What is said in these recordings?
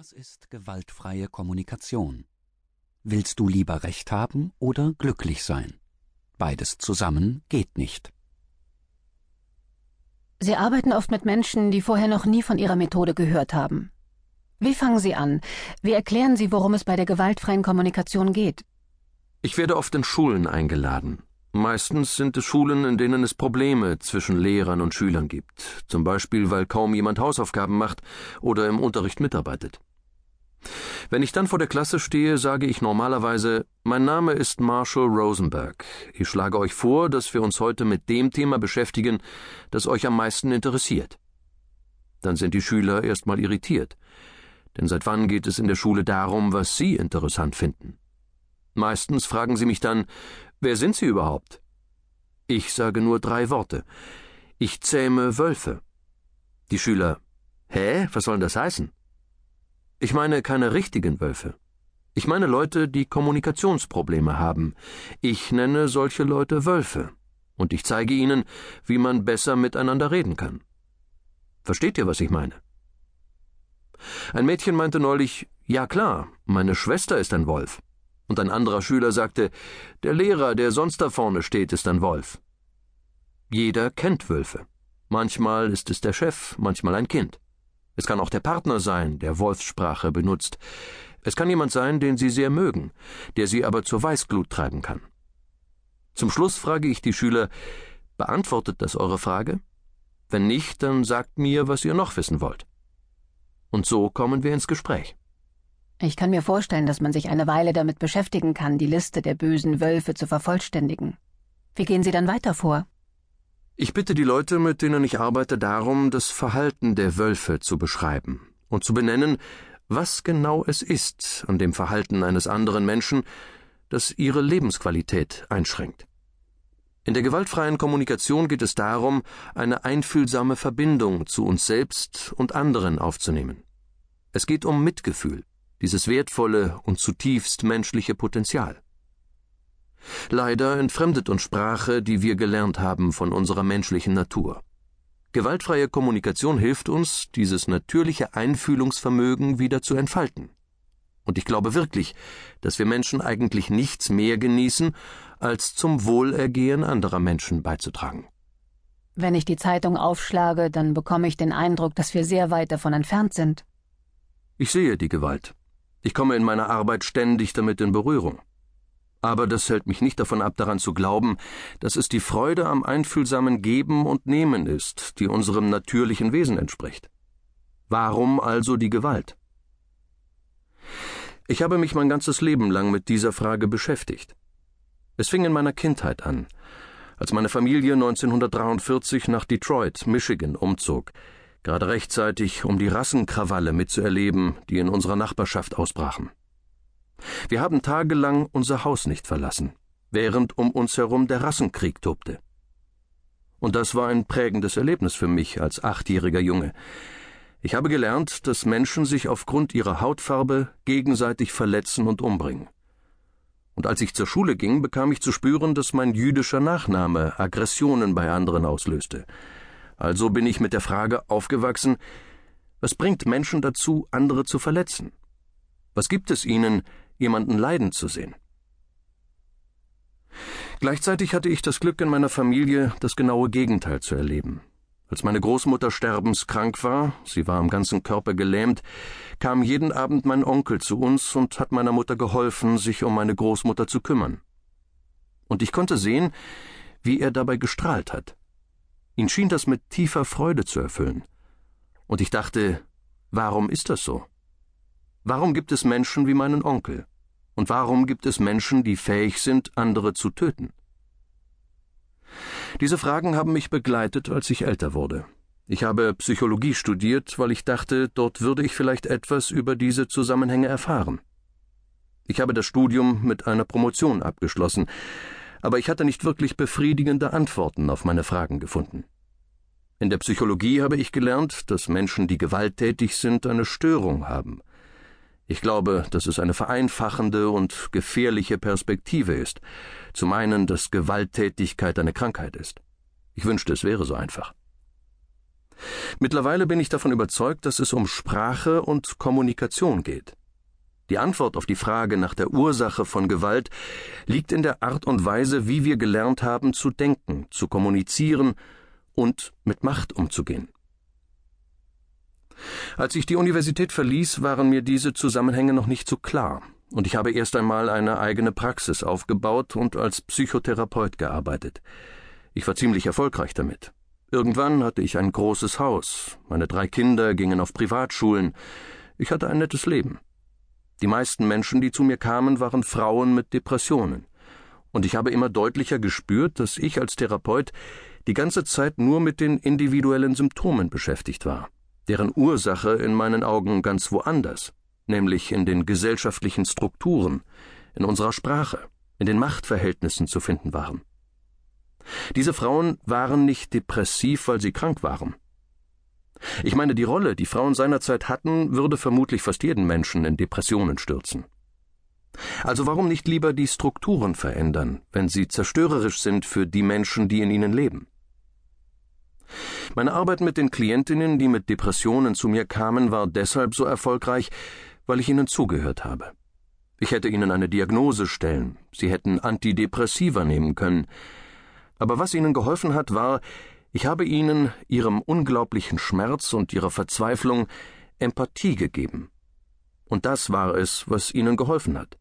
Was ist gewaltfreie Kommunikation? Willst du lieber Recht haben oder glücklich sein? Beides zusammen geht nicht. Sie arbeiten oft mit Menschen, die vorher noch nie von Ihrer Methode gehört haben. Wie fangen Sie an? Wie erklären Sie, worum es bei der gewaltfreien Kommunikation geht? Ich werde oft in Schulen eingeladen. Meistens sind es Schulen, in denen es Probleme zwischen Lehrern und Schülern gibt, zum Beispiel weil kaum jemand Hausaufgaben macht oder im Unterricht mitarbeitet. Wenn ich dann vor der Klasse stehe, sage ich normalerweise Mein Name ist Marshall Rosenberg. Ich schlage euch vor, dass wir uns heute mit dem Thema beschäftigen, das euch am meisten interessiert. Dann sind die Schüler erstmal irritiert. Denn seit wann geht es in der Schule darum, was sie interessant finden? Meistens fragen sie mich dann, wer sind Sie überhaupt? Ich sage nur drei Worte. Ich zähme Wölfe. Die Schüler, hä, was soll das heißen? Ich meine keine richtigen Wölfe. Ich meine Leute, die Kommunikationsprobleme haben. Ich nenne solche Leute Wölfe. Und ich zeige ihnen, wie man besser miteinander reden kann. Versteht ihr, was ich meine? Ein Mädchen meinte neulich, ja klar, meine Schwester ist ein Wolf und ein anderer Schüler sagte, der Lehrer, der sonst da vorne steht, ist ein Wolf. Jeder kennt Wölfe. Manchmal ist es der Chef, manchmal ein Kind. Es kann auch der Partner sein, der Wolfssprache benutzt. Es kann jemand sein, den Sie sehr mögen, der Sie aber zur Weißglut treiben kann. Zum Schluss frage ich die Schüler, beantwortet das eure Frage? Wenn nicht, dann sagt mir, was ihr noch wissen wollt. Und so kommen wir ins Gespräch. Ich kann mir vorstellen, dass man sich eine Weile damit beschäftigen kann, die Liste der bösen Wölfe zu vervollständigen. Wie gehen Sie dann weiter vor? Ich bitte die Leute, mit denen ich arbeite, darum, das Verhalten der Wölfe zu beschreiben und zu benennen, was genau es ist an dem Verhalten eines anderen Menschen, das ihre Lebensqualität einschränkt. In der gewaltfreien Kommunikation geht es darum, eine einfühlsame Verbindung zu uns selbst und anderen aufzunehmen. Es geht um Mitgefühl dieses wertvolle und zutiefst menschliche Potenzial. Leider entfremdet uns Sprache, die wir gelernt haben von unserer menschlichen Natur. Gewaltfreie Kommunikation hilft uns, dieses natürliche Einfühlungsvermögen wieder zu entfalten. Und ich glaube wirklich, dass wir Menschen eigentlich nichts mehr genießen, als zum Wohlergehen anderer Menschen beizutragen. Wenn ich die Zeitung aufschlage, dann bekomme ich den Eindruck, dass wir sehr weit davon entfernt sind. Ich sehe die Gewalt. Ich komme in meiner Arbeit ständig damit in Berührung. Aber das hält mich nicht davon ab, daran zu glauben, dass es die Freude am einfühlsamen Geben und Nehmen ist, die unserem natürlichen Wesen entspricht. Warum also die Gewalt? Ich habe mich mein ganzes Leben lang mit dieser Frage beschäftigt. Es fing in meiner Kindheit an, als meine Familie 1943 nach Detroit, Michigan, umzog, gerade rechtzeitig, um die Rassenkrawalle mitzuerleben, die in unserer Nachbarschaft ausbrachen. Wir haben tagelang unser Haus nicht verlassen, während um uns herum der Rassenkrieg tobte. Und das war ein prägendes Erlebnis für mich als achtjähriger Junge. Ich habe gelernt, dass Menschen sich aufgrund ihrer Hautfarbe gegenseitig verletzen und umbringen. Und als ich zur Schule ging, bekam ich zu spüren, dass mein jüdischer Nachname Aggressionen bei anderen auslöste, also bin ich mit der Frage aufgewachsen, was bringt Menschen dazu, andere zu verletzen? Was gibt es ihnen, jemanden leiden zu sehen? Gleichzeitig hatte ich das Glück in meiner Familie, das genaue Gegenteil zu erleben. Als meine Großmutter sterbenskrank war, sie war am ganzen Körper gelähmt, kam jeden Abend mein Onkel zu uns und hat meiner Mutter geholfen, sich um meine Großmutter zu kümmern. Und ich konnte sehen, wie er dabei gestrahlt hat. Ihn schien das mit tiefer Freude zu erfüllen. Und ich dachte, warum ist das so? Warum gibt es Menschen wie meinen Onkel? Und warum gibt es Menschen, die fähig sind, andere zu töten? Diese Fragen haben mich begleitet, als ich älter wurde. Ich habe Psychologie studiert, weil ich dachte, dort würde ich vielleicht etwas über diese Zusammenhänge erfahren. Ich habe das Studium mit einer Promotion abgeschlossen, aber ich hatte nicht wirklich befriedigende Antworten auf meine Fragen gefunden. In der Psychologie habe ich gelernt, dass Menschen, die gewalttätig sind, eine Störung haben. Ich glaube, dass es eine vereinfachende und gefährliche Perspektive ist, zu meinen, dass Gewalttätigkeit eine Krankheit ist. Ich wünschte, es wäre so einfach. Mittlerweile bin ich davon überzeugt, dass es um Sprache und Kommunikation geht. Die Antwort auf die Frage nach der Ursache von Gewalt liegt in der Art und Weise, wie wir gelernt haben zu denken, zu kommunizieren und mit Macht umzugehen. Als ich die Universität verließ, waren mir diese Zusammenhänge noch nicht so klar, und ich habe erst einmal eine eigene Praxis aufgebaut und als Psychotherapeut gearbeitet. Ich war ziemlich erfolgreich damit. Irgendwann hatte ich ein großes Haus, meine drei Kinder gingen auf Privatschulen, ich hatte ein nettes Leben. Die meisten Menschen, die zu mir kamen, waren Frauen mit Depressionen. Und ich habe immer deutlicher gespürt, dass ich als Therapeut die ganze Zeit nur mit den individuellen Symptomen beschäftigt war, deren Ursache in meinen Augen ganz woanders, nämlich in den gesellschaftlichen Strukturen, in unserer Sprache, in den Machtverhältnissen zu finden waren. Diese Frauen waren nicht depressiv, weil sie krank waren. Ich meine, die Rolle, die Frauen seinerzeit hatten, würde vermutlich fast jeden Menschen in Depressionen stürzen. Also warum nicht lieber die Strukturen verändern, wenn sie zerstörerisch sind für die Menschen, die in ihnen leben? Meine Arbeit mit den Klientinnen, die mit Depressionen zu mir kamen, war deshalb so erfolgreich, weil ich ihnen zugehört habe. Ich hätte ihnen eine Diagnose stellen, sie hätten Antidepressiva nehmen können, aber was ihnen geholfen hat, war, ich habe ihnen, ihrem unglaublichen Schmerz und ihrer Verzweiflung, Empathie gegeben. Und das war es, was ihnen geholfen hat,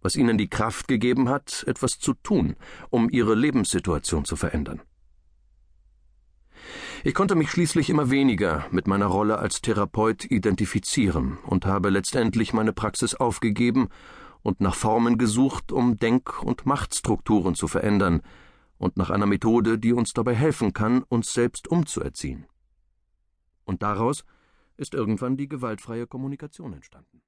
was ihnen die Kraft gegeben hat, etwas zu tun, um ihre Lebenssituation zu verändern. Ich konnte mich schließlich immer weniger mit meiner Rolle als Therapeut identifizieren und habe letztendlich meine Praxis aufgegeben und nach Formen gesucht, um Denk- und Machtstrukturen zu verändern, und nach einer Methode, die uns dabei helfen kann, uns selbst umzuerziehen. Und daraus ist irgendwann die gewaltfreie Kommunikation entstanden.